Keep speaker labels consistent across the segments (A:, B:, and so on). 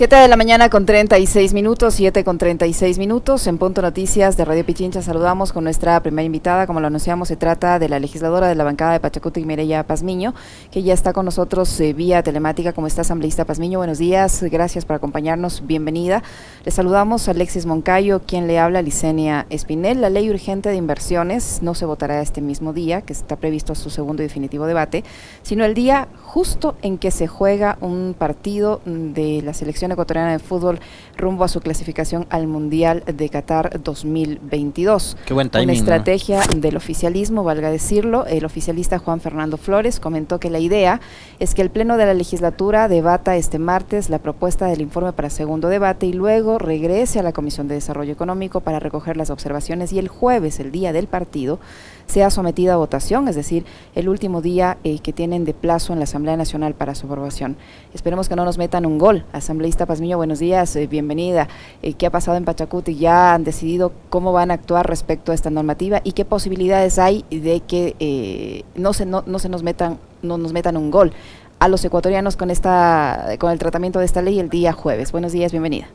A: 7 de la mañana con 36 minutos, 7 con 36 minutos. En Punto Noticias de Radio Pichincha saludamos con nuestra primera invitada. Como lo anunciamos, se trata de la legisladora de la bancada de Pachacuti, Mireya Pazmiño, que ya está con nosotros eh, vía telemática. ¿Cómo está, asambleísta Pazmiño? Buenos días, gracias por acompañarnos. Bienvenida. Le saludamos a Alexis Moncayo, quien le habla, Licenia Espinel. La ley urgente de inversiones no se votará este mismo día, que está previsto su segundo y definitivo debate, sino el día justo en que se juega un partido de la ecuatoriana de fútbol rumbo a su clasificación al Mundial de Qatar 2022.
B: Qué buen timing,
A: Una estrategia del oficialismo, valga decirlo. El oficialista Juan Fernando Flores comentó que la idea es que el Pleno de la Legislatura debata este martes la propuesta del informe para segundo debate y luego regrese a la Comisión de Desarrollo Económico para recoger las observaciones y el jueves, el día del partido, sea sometida a votación, es decir, el último día eh, que tienen de plazo en la Asamblea Nacional para su aprobación. Esperemos que no nos metan un gol. Pazmiño, buenos días, eh, bienvenida. Eh, ¿Qué ha pasado en Pachacuti? ¿Ya han decidido cómo van a actuar respecto a esta normativa y qué posibilidades hay de que no, se, no, no se nos metan, no nos metan un gol a los ecuatorianos con, esta, con el tratamiento de esta ley el día jueves? Buenos días, bienvenida.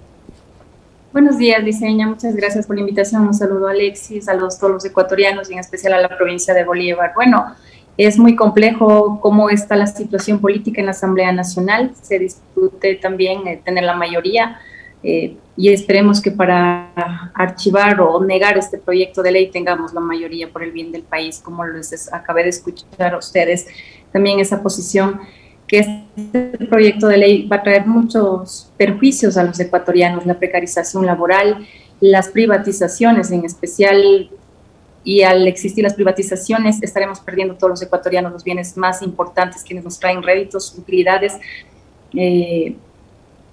C: Buenos días, Diseña. Muchas gracias por la invitación. Un saludo a Alexis, a los, todos los ecuatorianos y en especial a la provincia de Bolívar. Bueno, es muy complejo cómo está la situación política en la Asamblea Nacional. Se discute también eh, tener la mayoría eh, y esperemos que para archivar o negar este proyecto de ley tengamos la mayoría por el bien del país, como les acabé de escuchar a ustedes. También esa posición que este proyecto de ley va a traer muchos perjuicios a los ecuatorianos, la precarización laboral, las privatizaciones en especial, y al existir las privatizaciones estaremos perdiendo todos los ecuatorianos los bienes más importantes, quienes nos traen réditos, utilidades, eh,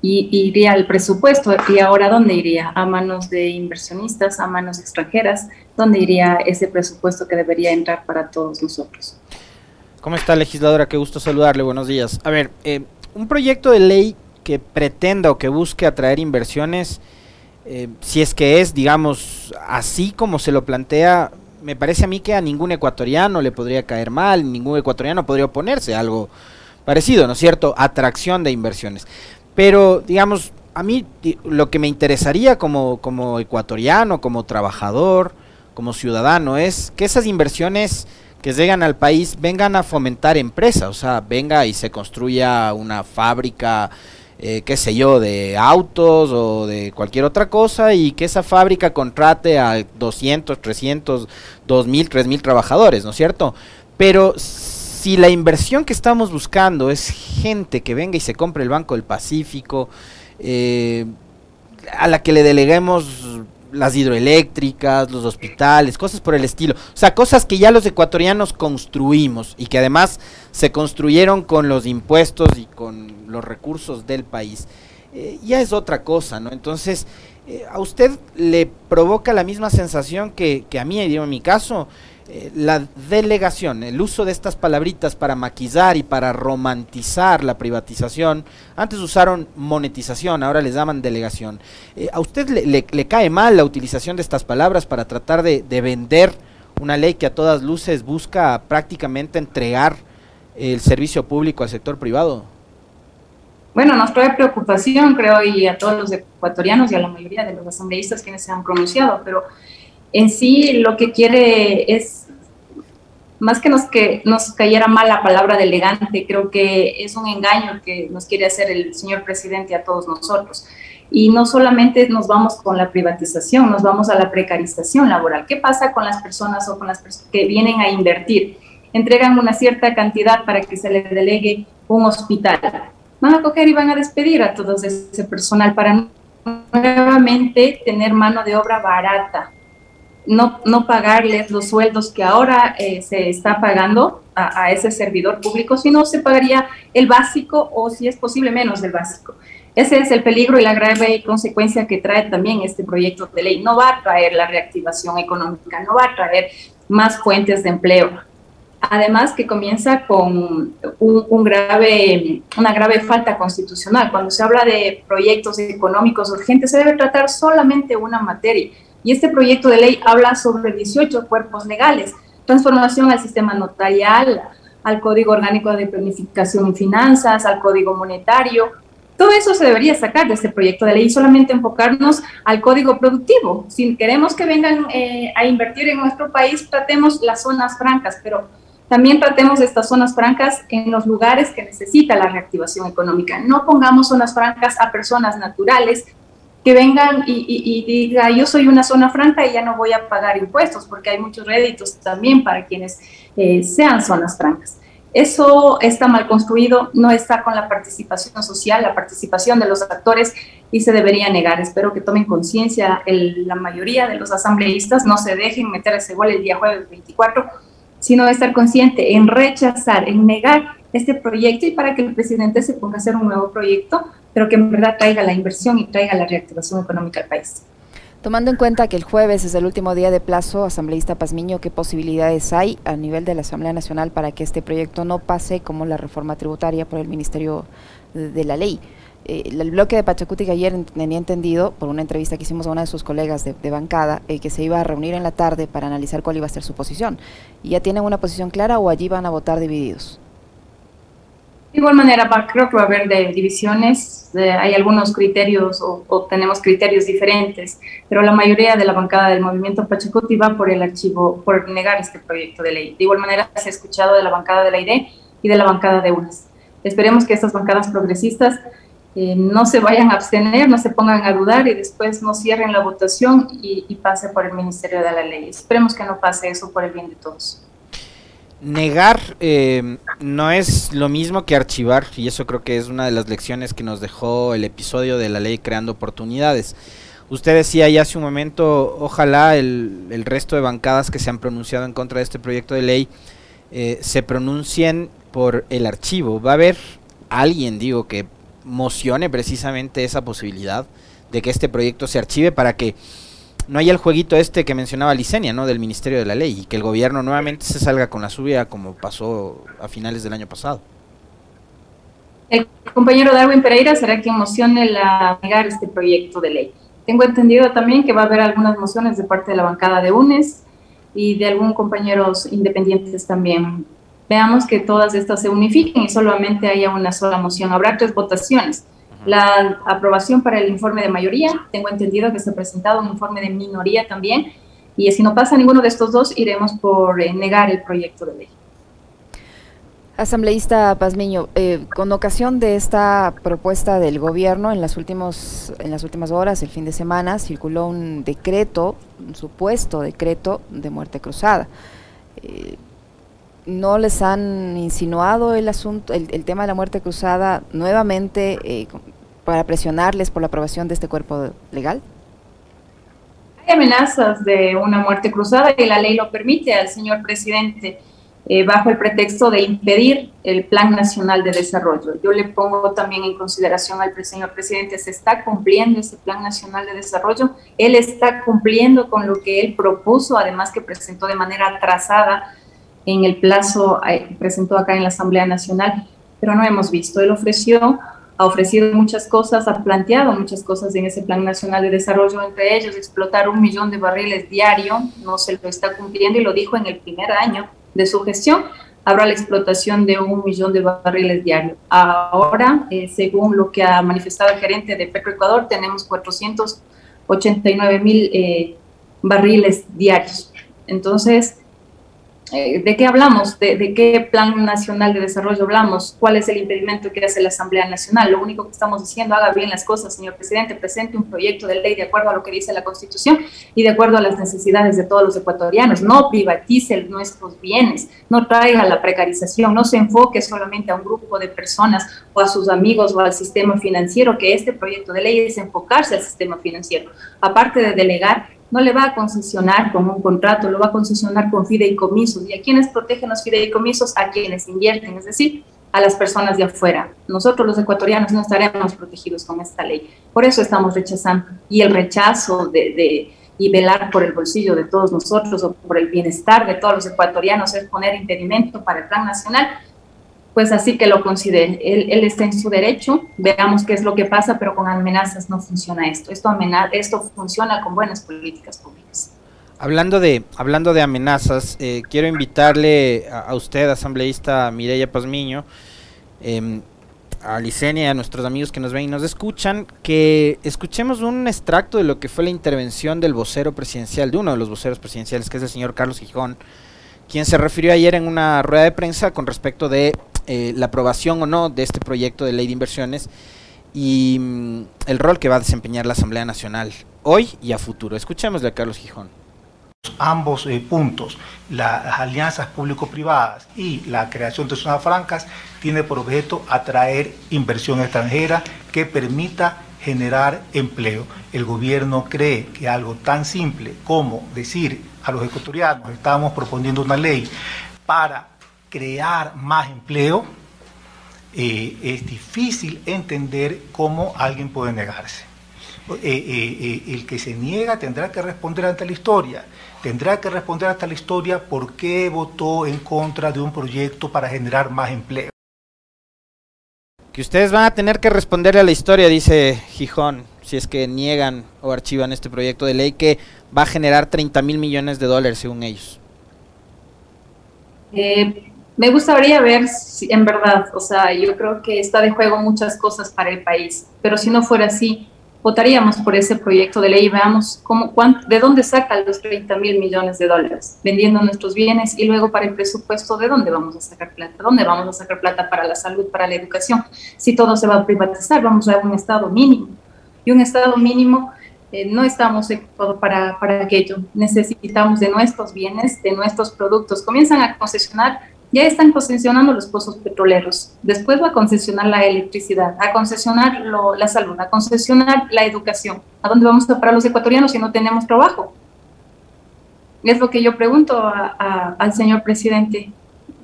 C: y, iría al presupuesto. ¿Y ahora dónde iría? ¿A manos de inversionistas, a manos extranjeras? ¿Dónde iría ese presupuesto que debería entrar para todos nosotros?
B: ¿Cómo está, legisladora? Qué gusto saludarle. Buenos días. A ver, eh, un proyecto de ley que pretenda o que busque atraer inversiones, eh, si es que es, digamos, así como se lo plantea, me parece a mí que a ningún ecuatoriano le podría caer mal, ningún ecuatoriano podría oponerse a algo parecido, ¿no es cierto? Atracción de inversiones. Pero, digamos, a mí lo que me interesaría como, como ecuatoriano, como trabajador, como ciudadano, es que esas inversiones que llegan al país vengan a fomentar empresas, o sea, venga y se construya una fábrica, eh, qué sé yo, de autos o de cualquier otra cosa y que esa fábrica contrate a 200, 300, 2000, 3000 trabajadores, ¿no es cierto? Pero si la inversión que estamos buscando es gente que venga y se compre el Banco del Pacífico, eh, a la que le deleguemos las hidroeléctricas, los hospitales, cosas por el estilo. O sea, cosas que ya los ecuatorianos construimos y que además se construyeron con los impuestos y con los recursos del país. Eh, ya es otra cosa, ¿no? Entonces, eh, a usted le provoca la misma sensación que, que a mí, digo, en mi caso, eh, la delegación, el uso de estas palabritas para maquillar y para romantizar la privatización, antes usaron monetización, ahora les llaman delegación. Eh, ¿A usted le, cae mal la utilización de estas palabras para tratar de, vender una ley que a todas luces busca prácticamente entregar el servicio público al sector privado?
C: Bueno, nos trae preocupación, creo, y a todos los ecuatorianos y a la mayoría de los asambleístas quienes se han pronunciado, pero en sí lo que quiere es más que nos, que nos cayera mal la palabra de elegante, creo que es un engaño que nos quiere hacer el señor presidente a todos nosotros. Y no solamente nos vamos con la privatización, nos vamos a la precarización laboral. ¿Qué pasa con las personas o con las que vienen a invertir? Entregan una cierta cantidad para que se les delegue un hospital. Van a coger y van a despedir a todo ese personal para nuevamente tener mano de obra barata, no, no pagarles los sueldos que ahora eh, se está pagando a, ese servidor público, sino se pagaría el básico o si es posible menos del básico. Ese es el peligro y la grave consecuencia que trae también este proyecto de ley. No va a traer la reactivación económica, no va a traer más fuentes de empleo. Además que comienza con un, grave, una grave falta constitucional. Cuando se habla de proyectos económicos urgentes, se debe tratar solamente una materia y este proyecto de ley habla sobre 18 cuerpos legales, transformación al sistema notarial, al Código Orgánico de Planificación y Finanzas, al Código Monetario. Todo eso se debería sacar de este proyecto de ley y solamente enfocarnos al código productivo. Si queremos que vengan eh, a invertir en nuestro país, tratemos las zonas francas, pero también tratemos estas zonas francas en los lugares que necesita la reactivación económica. No pongamos zonas francas a personas naturales que vengan y, y, diga yo soy una zona franca y ya no voy a pagar impuestos, porque hay muchos réditos también para quienes eh, sean zonas francas. Eso está mal construido, no está con la participación social, la participación de los actores y se debería negar. Espero que tomen conciencia la mayoría de los asambleístas, no se dejen meter ese gol el día jueves 24, sino estar consciente en rechazar, en negar este proyecto y para que el presidente se ponga a hacer un nuevo proyecto, pero que en verdad traiga la inversión y traiga la reactivación económica al país.
A: Tomando en cuenta que el jueves es el último día de plazo, asambleísta Pazmiño, ¿qué posibilidades hay a nivel de la Asamblea Nacional para que este proyecto no pase como la reforma tributaria por el Ministerio de, la Ley? Eh, el bloque de Pachacuti ayer tenía entendido, por una entrevista que hicimos a una de sus colegas de, bancada, eh, que se iba a reunir en la tarde para analizar cuál iba a ser su posición. ¿Ya tienen una posición clara o allí van a votar divididos?
C: De igual manera, creo que va a haber de divisiones, hay algunos criterios o, tenemos criterios diferentes, pero la mayoría de la bancada del movimiento Pachacuti va por el archivo, por negar este proyecto de ley. De igual manera, se ha escuchado de la bancada de la ID y de la bancada de UNES. Esperemos que estas bancadas progresistas eh, no se vayan a abstener, no se pongan a dudar y después no cierren la votación y, y pase por el Ministerio de la Ley. Esperemos que no pase eso por el bien de todos
B: negar eh, no es lo mismo que archivar y eso creo que es una de las lecciones que nos dejó el episodio de la ley creando oportunidades. Usted decía ya hace un momento, ojalá el, resto de bancadas que se han pronunciado en contra de este proyecto de ley eh, se pronuncien por el archivo. ¿Va a haber alguien, digo, que mocione precisamente esa posibilidad de que este proyecto se archive para que no hay el jueguito este que mencionaba Licenia, ¿no? Del Ministerio de la Ley y que el gobierno nuevamente se salga con la subida como pasó a finales del año pasado.
C: El compañero Darwin Pereira será quien mocione la negar este proyecto de ley. Tengo entendido también que va a haber algunas mociones de parte de la bancada de UNES y de algunos compañeros independientes también. Veamos que todas estas se unifiquen y solamente haya una sola moción. Habrá tres votaciones la aprobación para el informe de mayoría. Tengo entendido que se ha presentado un informe de minoría también. Y si no pasa ninguno de estos dos, iremos por eh, negar el proyecto de ley.
A: Asambleísta Pazmiño, eh, con ocasión de esta propuesta del gobierno, en las, últimos, en las últimas horas, el fin de semana, circuló un decreto, un supuesto decreto de muerte cruzada. Eh, ¿No les han insinuado el asunto, el, tema de la muerte cruzada nuevamente para presionarles por la aprobación de este cuerpo legal?
C: Hay amenazas de una muerte cruzada y la ley lo permite al señor presidente eh, bajo el pretexto de impedir el Plan Nacional de Desarrollo. Yo le pongo también en consideración al señor presidente, se está cumpliendo ese Plan Nacional de Desarrollo, él está cumpliendo con lo que él propuso, además que presentó de manera atrasada en el plazo que eh, presentó acá en la Asamblea Nacional, pero no hemos visto. Él ofreció ha ofrecido muchas cosas, ha planteado muchas cosas en ese Plan Nacional de Desarrollo, entre ellos explotar un millón de barriles diario, no se lo está cumpliendo y lo dijo en el primer año de su gestión, habrá la explotación de un millón de barriles diario. Ahora, eh, según lo que ha manifestado el gerente de Petroecuador, tenemos 489 mil eh, barriles diarios. Entonces, ¿De qué hablamos? ¿De, qué plan nacional de desarrollo hablamos? ¿Cuál es el impedimento que hace la Asamblea Nacional? Lo único que estamos diciendo, haga bien las cosas, señor presidente, presente un proyecto de ley de acuerdo a lo que dice la Constitución y de acuerdo a las necesidades de todos los ecuatorianos. No privatice nuestros bienes, no traiga la precarización, no se enfoque solamente a un grupo de personas o a sus amigos o al sistema financiero, que este proyecto de ley es enfocarse al sistema financiero. Aparte de delegar, no le va a concesionar con un contrato, lo va a concesionar con fideicomisos. ¿Y a quienes protegen los fideicomisos? A quienes invierten, es decir, a las personas de afuera. Nosotros los ecuatorianos no estaremos protegidos con esta ley. Por eso estamos rechazando. Y el rechazo de, y velar por el bolsillo de todos nosotros o por el bienestar de todos los ecuatorianos es poner impedimento para el plan nacional pues así que lo considere. Él, está en su derecho, veamos qué es lo que pasa, pero con amenazas no funciona esto. Esto, esto funciona con buenas políticas públicas.
B: Hablando de, hablando de amenazas, eh, quiero invitarle a, usted, asambleísta Mireya Pazmiño, em, a Licenia y a nuestros amigos que nos ven y nos escuchan que escuchemos un extracto de lo que fue la intervención del vocero presidencial, de uno de los voceros presidenciales, que es el señor Carlos Gijón, quien se refirió ayer en una rueda de prensa con respecto de eh, la aprobación o no de este proyecto de ley de inversiones y mm, el rol que va a desempeñar la Asamblea Nacional hoy y a futuro. Escuchémosle a Carlos Gijón.
D: Ambos eh, puntos, las alianzas público-privadas y la creación de zonas francas, tiene por objeto atraer inversión extranjera que permita generar empleo. El gobierno cree que algo tan simple como decir a los ecuatorianos, estamos proponiendo una ley para crear más empleo, eh, es difícil entender cómo alguien puede negarse. Eh, eh, el que se niega tendrá que responder ante la historia, tendrá que responder ante la historia por qué votó en contra de un proyecto para generar más empleo.
B: Que ustedes van a tener que responderle a la historia, dice Gijón, si es que niegan o archivan este proyecto de ley que va a generar 30 mil millones de dólares según ellos.
C: Eh, me gustaría ver si en verdad, o sea, yo creo que está de juego muchas cosas para el país, pero si no fuera así, votaríamos por ese proyecto de ley y veamos de dónde sacan los 30 mil millones de dólares, vendiendo nuestros bienes y luego para el presupuesto, ¿de dónde vamos a sacar plata? ¿Dónde vamos a sacar plata para la salud, para la educación? Si todo se va a privatizar, vamos a un Estado mínimo. Y un Estado mínimo eh, no estamos para, para aquello. Necesitamos de nuestros bienes, de nuestros productos. Comienzan a concesionar ya están concesionando los pozos petroleros, después va a concesionar la electricidad, a concesionar la salud, a concesionar la educación. ¿A dónde vamos a parar los ecuatorianos si no tenemos trabajo? Es lo que yo pregunto al señor presidente.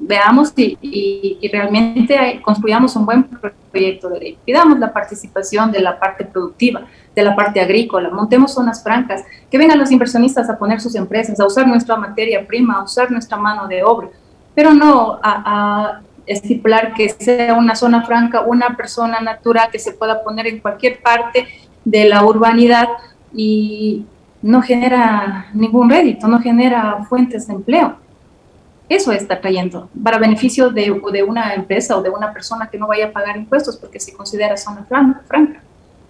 C: Veamos y, realmente construyamos un buen proyecto de ley. Pidamos la participación de la parte productiva, de la parte agrícola, montemos zonas francas, que vengan los inversionistas a poner sus empresas, a usar nuestra materia prima, a usar nuestra mano de obra pero no a, estipular que sea una zona franca, una persona natural que se pueda poner en cualquier parte de la urbanidad y no genera ningún rédito, no genera fuentes de empleo. Eso está trayendo para beneficio de, de, una empresa o de una persona que no vaya a pagar impuestos porque se considera zona franca.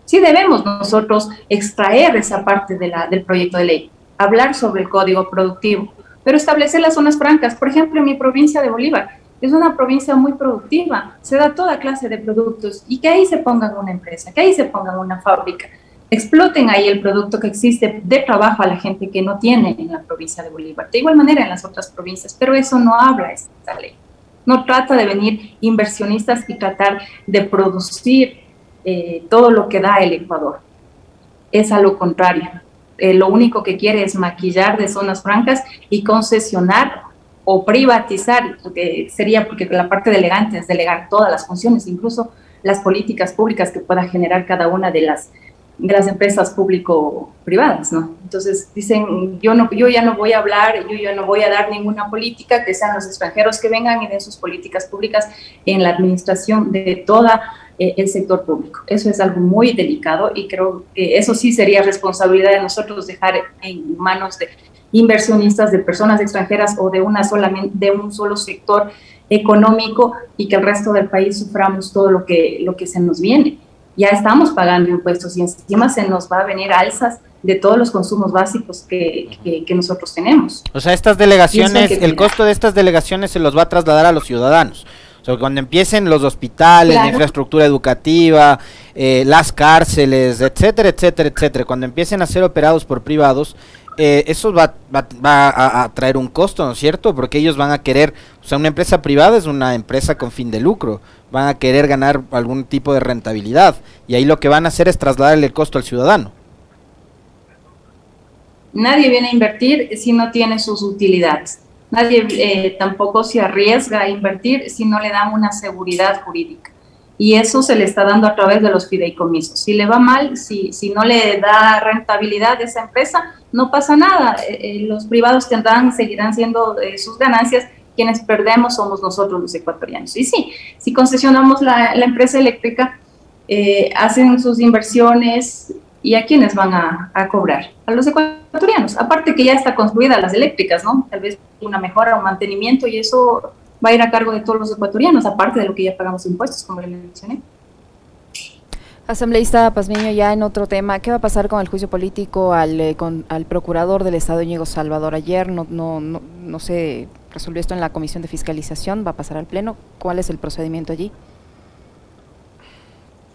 C: Sí debemos nosotros extraer esa parte del proyecto de ley, hablar sobre el código productivo, pero establecer las zonas francas. Por ejemplo, en mi provincia de Bolívar, es una provincia muy productiva, se da toda clase de productos y que ahí se pongan una empresa, que ahí se pongan una fábrica, exploten ahí el producto que existe de trabajo a la gente que no tiene en la provincia de Bolívar. De igual manera en las otras provincias, pero eso no habla esta ley. No trata de venir inversionistas y tratar de producir eh, todo lo que da el Ecuador. Es a lo contrario. Eh, lo único que quiere es maquillar de zonas francas y concesionar o privatizar, porque sería porque la parte delegante es delegar todas las funciones, incluso las políticas públicas que pueda generar cada una de las de las empresas público-privadas, ¿no? Entonces dicen, yo, no, yo ya no voy a hablar, yo ya no voy a dar ninguna política, que sean los extranjeros que vengan y den sus políticas públicas en la administración de toda el sector público. Eso es algo muy delicado y creo que eso sí sería responsabilidad de nosotros dejar en manos de inversionistas, de personas extranjeras o de, una solamente, de un solo sector económico y que el resto del país suframos todo lo que, lo que se nos viene. Ya estamos pagando impuestos y encima se nos va a venir alzas de todos los consumos básicos que, que, nosotros tenemos.
B: O sea, estas delegaciones, el costo de estas delegaciones se los va a trasladar a los ciudadanos cuando empiecen los hospitales, la infraestructura educativa, eh, las cárceles, etcétera, etcétera, etcétera, cuando empiecen a ser operados por privados, eh, eso va, a, traer un costo, ¿no es cierto? Porque ellos van a querer, o sea, una empresa privada es una empresa con fin de lucro, van a querer ganar algún tipo de rentabilidad y ahí lo que van a hacer es trasladarle el costo al ciudadano.
C: Nadie viene a invertir si no tiene sus utilidades. Nadie eh, tampoco se arriesga a invertir si no le dan una seguridad jurídica. Y eso se le está dando a través de los fideicomisos. Si le va mal, si, si no le da rentabilidad a esa empresa, no pasa nada. Eh, eh, los privados tendrán, seguirán siendo sus ganancias. Quienes perdemos somos nosotros los ecuatorianos. Y sí, si concesionamos la, la empresa eléctrica, hacen sus inversiones, ¿Y a quiénes van a, cobrar? A los ecuatorianos. Aparte que ya está construida las eléctricas, ¿no? Tal vez una mejora, un mantenimiento y eso va a ir a cargo de todos los ecuatorianos, aparte de lo que ya pagamos impuestos, como le mencioné.
A: Asambleísta Pazmiño, ya en otro tema, ¿qué va a pasar con el juicio político al, eh, al procurador del Estado, Íñigo Salvador? Ayer no, no, no, no se resolvió esto en la Comisión de Fiscalización, va a pasar al Pleno. ¿Cuál es el procedimiento allí?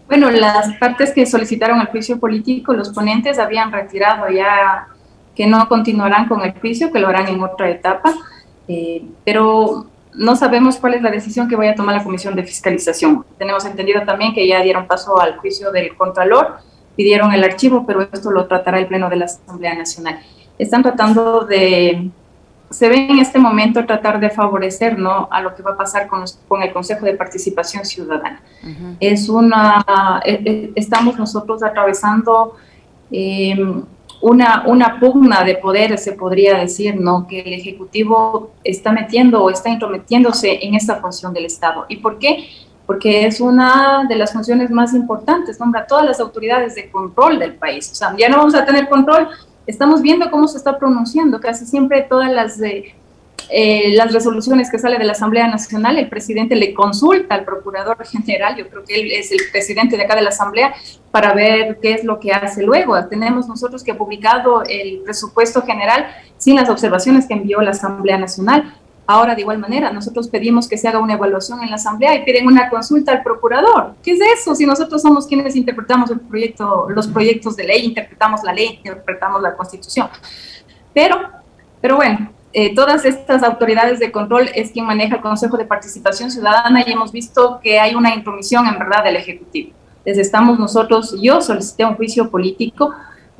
C: Bueno, las partes que solicitaron el juicio político, los ponentes habían retirado ya que no continuarán con el juicio, que lo harán en otra etapa, eh, pero no sabemos cuál es la decisión que vaya a tomar la Comisión de Fiscalización. Tenemos entendido también que ya dieron paso al juicio del Contralor, pidieron el archivo, pero esto lo tratará el Pleno de la Asamblea Nacional. Están tratando de, se ve en este momento tratar de favorecer ¿no? a lo que va a pasar con, con el Consejo de Participación Ciudadana. Es una, eh, eh, estamos nosotros atravesando... Eh, una, una pugna de poder, se podría decir, ¿no? Que el Ejecutivo está metiendo o está intrometiéndose en esta función del Estado. ¿Y por qué? Porque es una de las funciones más importantes, nombra todas las autoridades de control del país. O sea, ya no vamos a tener control, estamos viendo cómo se está pronunciando, casi siempre todas las eh, las resoluciones que sale de la Asamblea Nacional, el presidente le consulta al procurador general, yo creo que él es el presidente de acá de la Asamblea, para ver qué es lo que hace luego. Tenemos nosotros que ha publicado el presupuesto general sin las observaciones que envió la Asamblea Nacional. Ahora, de igual manera, nosotros pedimos que se haga una evaluación en la Asamblea y piden una consulta al procurador. ¿Qué es eso? Si nosotros somos quienes interpretamos el proyecto, los proyectos de ley, interpretamos la ley, interpretamos la Constitución. Pero, pero bueno, eh, todas estas autoridades de control es quien maneja el Consejo de Participación Ciudadana y hemos visto que hay una intromisión en verdad del Ejecutivo. Desde estamos nosotros, yo solicité un juicio político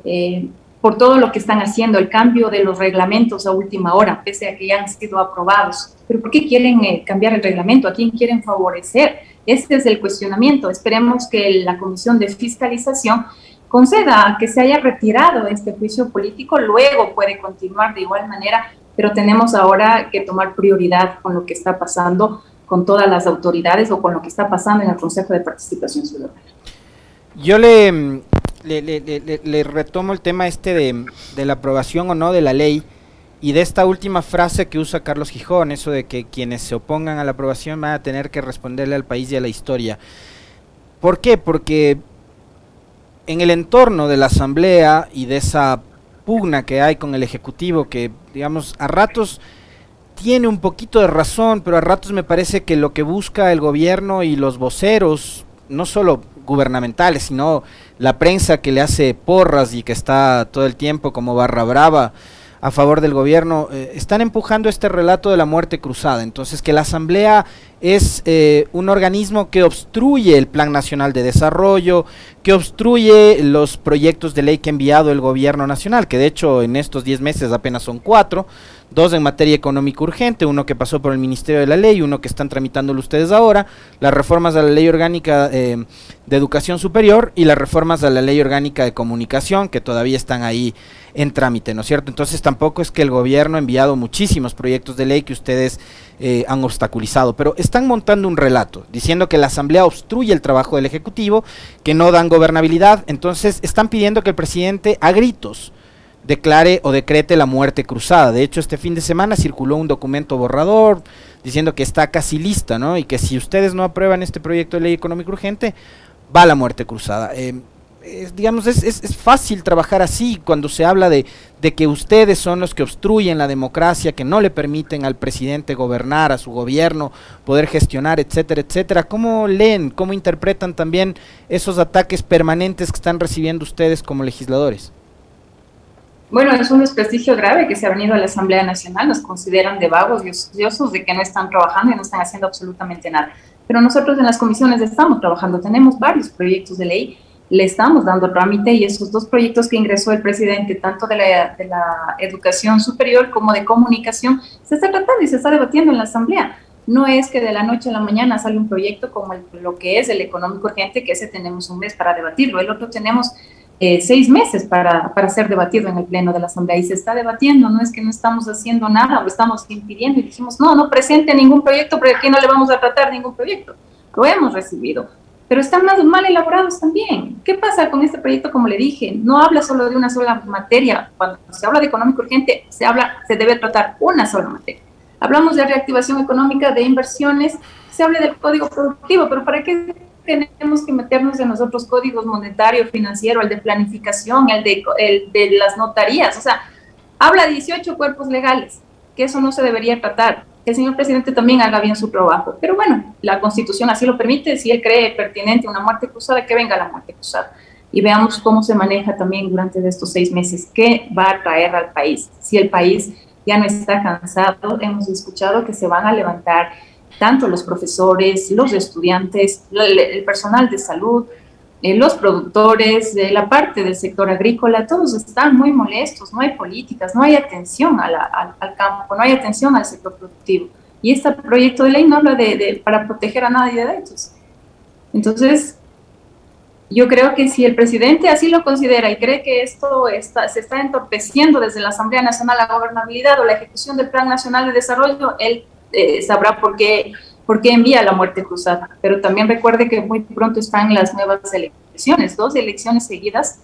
C: eh, por todo lo que están haciendo, el cambio de los reglamentos a última hora, pese a que ya han sido aprobados. Pero ¿por qué quieren eh, cambiar el reglamento? ¿A quién quieren favorecer? Este es el cuestionamiento. Esperemos que la Comisión de Fiscalización conceda que se haya retirado este juicio político, luego puede continuar de igual manera pero tenemos ahora que tomar prioridad con lo que está pasando con todas las autoridades o con lo que está pasando en el Consejo de Participación Ciudadana.
B: Yo le, le, retomo el tema este de, de, la aprobación o no de la ley y de esta última frase que usa Carlos Gijón, eso de que quienes se opongan a la aprobación van a tener que responderle al país y a la historia. ¿Por qué? Porque en el entorno de la Asamblea y de esa pugna que hay con el Ejecutivo, que digamos a ratos tiene un poquito de razón, pero a ratos me parece que lo que busca el gobierno y los voceros, no solo gubernamentales, sino la prensa que le hace porras y que está todo el tiempo como barra brava a favor del gobierno, eh, están empujando este relato de la muerte cruzada. Entonces, que la Asamblea es eh, un organismo que obstruye el Plan Nacional de Desarrollo, que obstruye los proyectos de ley que ha enviado el gobierno nacional, que de hecho en estos 10 meses apenas son cuatro, dos en materia económica urgente, uno que pasó por el Ministerio de la Ley, uno que están tramitándolo ustedes ahora, las reformas a la Ley Orgánica eh, de Educación Superior y las reformas a la Ley Orgánica de Comunicación, que todavía están ahí en trámite, ¿no es cierto? Entonces tampoco es que el gobierno ha enviado muchísimos proyectos de ley que ustedes eh, han obstaculizado, pero están montando un relato diciendo que la Asamblea obstruye el trabajo del Ejecutivo, que no dan gobernabilidad, entonces están pidiendo que el presidente a gritos declare o decrete la muerte cruzada. De hecho, este fin de semana circuló un documento borrador diciendo que está casi lista, ¿no? Y que si ustedes no aprueban este proyecto de ley económica urgente, va la muerte cruzada. Eh, es, digamos, es, es, fácil trabajar así cuando se habla de, de, que ustedes son los que obstruyen la democracia, que no le permiten al presidente gobernar, a su gobierno poder gestionar, etcétera, etcétera. ¿Cómo leen, cómo interpretan también esos ataques permanentes que están recibiendo ustedes como legisladores?
C: Bueno, es un desprestigio grave que se ha venido a la Asamblea Nacional, nos consideran de vagos y ociosos, de que no están trabajando y no están haciendo absolutamente nada. Pero nosotros en las comisiones estamos trabajando, tenemos varios proyectos de ley le estamos dando trámite y esos dos proyectos que ingresó el presidente, tanto de la, educación superior como de comunicación, se está tratando y se está debatiendo en la Asamblea. No es que de la noche a la mañana sale un proyecto como lo que es el económico urgente, que ese tenemos un mes para debatirlo, el otro tenemos eh, seis meses para, para ser debatido en el Pleno de la Asamblea y se está debatiendo, no es que no estamos haciendo nada o estamos impidiendo y dijimos, no, no presente ningún proyecto porque aquí no le vamos a tratar ningún proyecto. Lo hemos recibido pero están más mal elaborados también. ¿Qué pasa con este proyecto? Como le dije, no habla solo de una sola materia. Cuando se habla de económico urgente, se habla, se debe tratar una sola materia. Hablamos de reactivación económica, de inversiones, se habla del código productivo, pero ¿para qué tenemos que meternos en los otros códigos monetario, financiero, el de planificación, el de, el de las notarías. O sea, habla 18 cuerpos legales, que eso no se debería tratar. Que el señor presidente también haga bien su trabajo. Pero bueno, la constitución así lo permite. Si él cree pertinente una muerte cruzada, que venga la muerte cruzada. Y veamos cómo se maneja también durante estos seis meses, qué va a traer al país. Si el país ya no está cansado, hemos escuchado que se van a levantar tanto los profesores, los estudiantes, el personal de salud, eh, los productores, de la parte del sector agrícola, todos están muy molestos, no hay políticas, no hay atención al, campo, no hay atención al sector productivo. Y este proyecto de ley no habla de, para proteger a nadie de ellos. Entonces, yo creo que si el presidente así lo considera y cree que esto está, se está entorpeciendo desde la Asamblea Nacional la gobernabilidad o la ejecución del Plan Nacional de Desarrollo, él eh, sabrá por qué, por qué envía la muerte cruzada. Pero también recuerde que muy pronto están las nuevas elecciones, dos elecciones seguidas,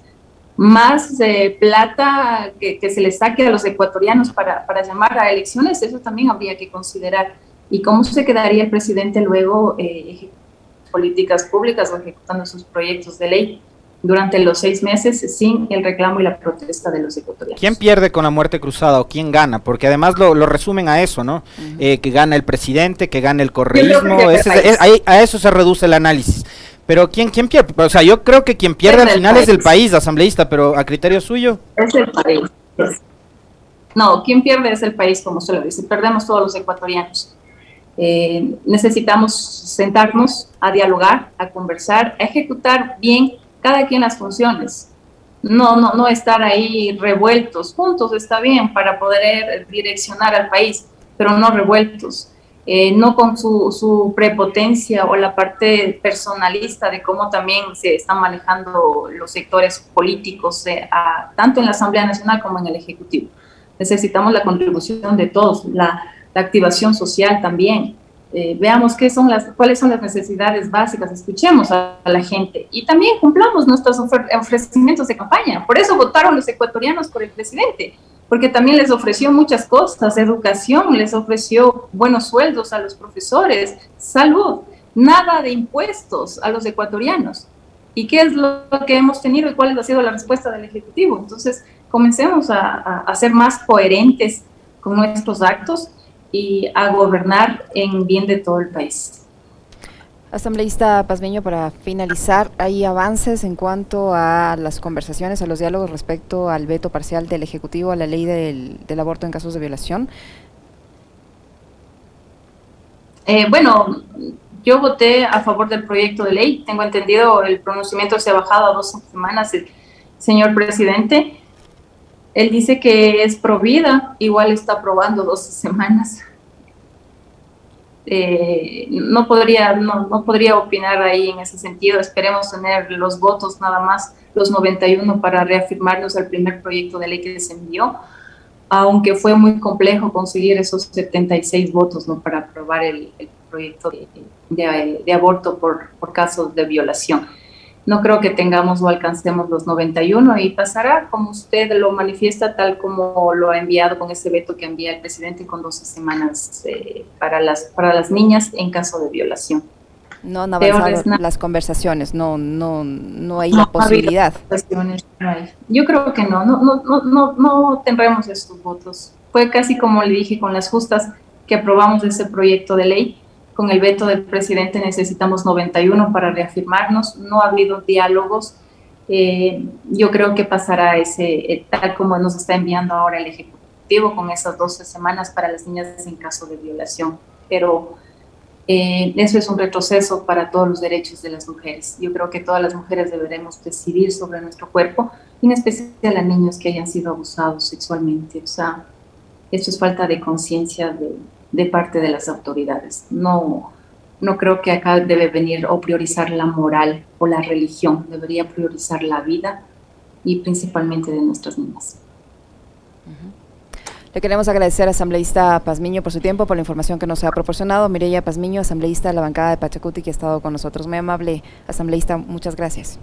C: más eh, plata que, se le saque a los ecuatorianos para, para, llamar a elecciones, eso también habría que considerar. ¿Y cómo se quedaría el presidente luego eh, políticas públicas o ejecutando sus proyectos de ley? Durante los seis meses sin el reclamo y la protesta de los ecuatorianos.
B: ¿Quién pierde con la muerte cruzada o quién gana? Porque además lo, resumen a eso, ¿no? Eh, que gana el presidente, que gana el correísmo, a eso se reduce el análisis. Pero ¿quién, quién pierde? O sea, yo creo que quien pierde al final es el país, asambleísta, pero a criterio suyo.
C: Es el país. No, quien pierde es el país, como se lo dice. Perdemos todos los ecuatorianos. Eh, necesitamos sentarnos a dialogar, a conversar, a ejecutar bien cada quien las funciones. No, no, no estar ahí revueltos, juntos está bien para poder direccionar al país, pero no revueltos. Eh, no con su, su, prepotencia o la parte personalista de cómo también se están manejando los sectores políticos, eh, tanto en la Asamblea Nacional como en el Ejecutivo. Necesitamos la contribución de todos, la, la activación social también, eh, veamos qué son las, cuáles son las necesidades básicas, escuchemos a, la gente y también cumplamos nuestros ofrecimientos de campaña. Por eso votaron los ecuatorianos por el presidente, porque también les ofreció muchas cosas, educación, les ofreció buenos sueldos a los profesores, salud, nada de impuestos a los ecuatorianos. ¿Y qué es lo que hemos tenido y cuál ha sido la respuesta del Ejecutivo? Entonces, comencemos a, a ser más coherentes con nuestros actos y a gobernar en bien de todo el país.
A: Asambleísta Pazmeño, para finalizar, ¿hay avances en cuanto a las conversaciones, a los diálogos respecto al veto parcial del Ejecutivo a la ley del, aborto en casos de violación?
C: Eh, bueno, yo voté a favor del proyecto de ley. Tengo entendido, el pronunciamiento se ha bajado a dos semanas, señor presidente. Él dice que es pro vida, igual está aprobando 12 semanas. Eh, no, podría, no, no, podría opinar ahí en ese sentido. Esperemos tener los votos nada más, los 91, para reafirmarnos al primer proyecto de ley que se envió, aunque fue muy complejo conseguir esos 76 votos ¿no? para aprobar el, proyecto de, de, aborto por, por casos de violación no creo que tengamos o alcancemos los 91 y pasará como usted lo manifiesta, tal como lo ha enviado con ese veto que envía el presidente con 12 semanas eh, para, las, para las niñas en caso de violación.
A: No han avanzado las conversaciones, no, no, no hay la posibilidad.
C: Yo creo que no, no, no, no, no tendremos estos votos. Fue casi como le dije con las justas que aprobamos ese proyecto de ley con el veto del presidente necesitamos 91 para reafirmarnos. No ha habido diálogos. Eh, yo creo que pasará ese, eh, tal como nos está enviando ahora el Ejecutivo, con esas 12 semanas para las niñas en caso de violación. Pero eh, eso es un retroceso para todos los derechos de las mujeres. Yo creo que todas las mujeres deberemos decidir sobre nuestro cuerpo, en especial a niños que hayan sido abusados sexualmente. O sea, esto es falta de conciencia de de parte de las autoridades. No, no creo que acá debe venir o priorizar la moral o la religión, debería priorizar la vida y principalmente de nuestras niñas.
A: Le queremos agradecer a asambleísta Pazmiño por su tiempo, por la información que nos ha proporcionado. Mireya Pazmiño, asambleísta de la bancada de Pachacuti, que ha estado con nosotros. Muy amable, asambleísta, muchas gracias.